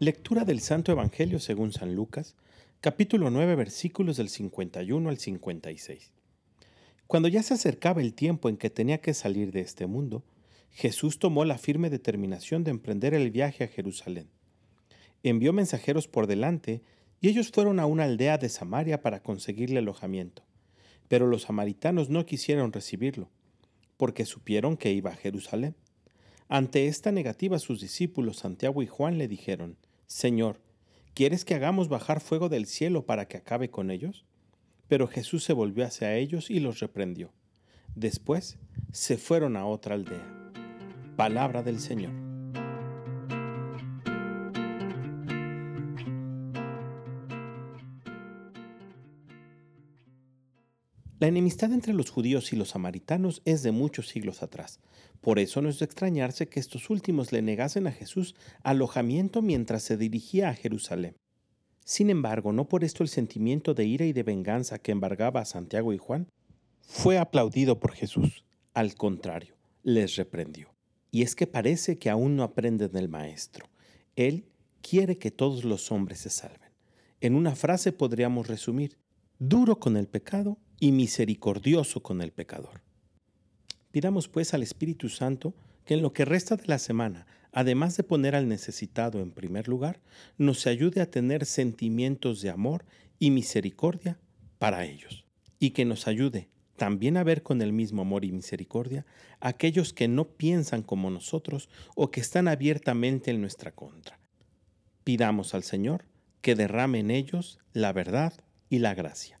Lectura del Santo Evangelio según San Lucas, capítulo 9, versículos del 51 al 56. Cuando ya se acercaba el tiempo en que tenía que salir de este mundo, Jesús tomó la firme determinación de emprender el viaje a Jerusalén. Envió mensajeros por delante y ellos fueron a una aldea de Samaria para conseguirle alojamiento. Pero los samaritanos no quisieron recibirlo, porque supieron que iba a Jerusalén. Ante esta negativa sus discípulos Santiago y Juan le dijeron, Señor, ¿quieres que hagamos bajar fuego del cielo para que acabe con ellos? Pero Jesús se volvió hacia ellos y los reprendió. Después se fueron a otra aldea. Palabra del Señor. La enemistad entre los judíos y los samaritanos es de muchos siglos atrás. Por eso no es de extrañarse que estos últimos le negasen a Jesús alojamiento mientras se dirigía a Jerusalén. Sin embargo, no por esto el sentimiento de ira y de venganza que embargaba a Santiago y Juan fue aplaudido por Jesús. Al contrario, les reprendió. Y es que parece que aún no aprenden del Maestro. Él quiere que todos los hombres se salven. En una frase podríamos resumir, duro con el pecado y misericordioso con el pecador. Pidamos pues al Espíritu Santo que en lo que resta de la semana, además de poner al necesitado en primer lugar, nos ayude a tener sentimientos de amor y misericordia para ellos, y que nos ayude también a ver con el mismo amor y misericordia aquellos que no piensan como nosotros o que están abiertamente en nuestra contra. Pidamos al Señor que derrame en ellos la verdad y la gracia.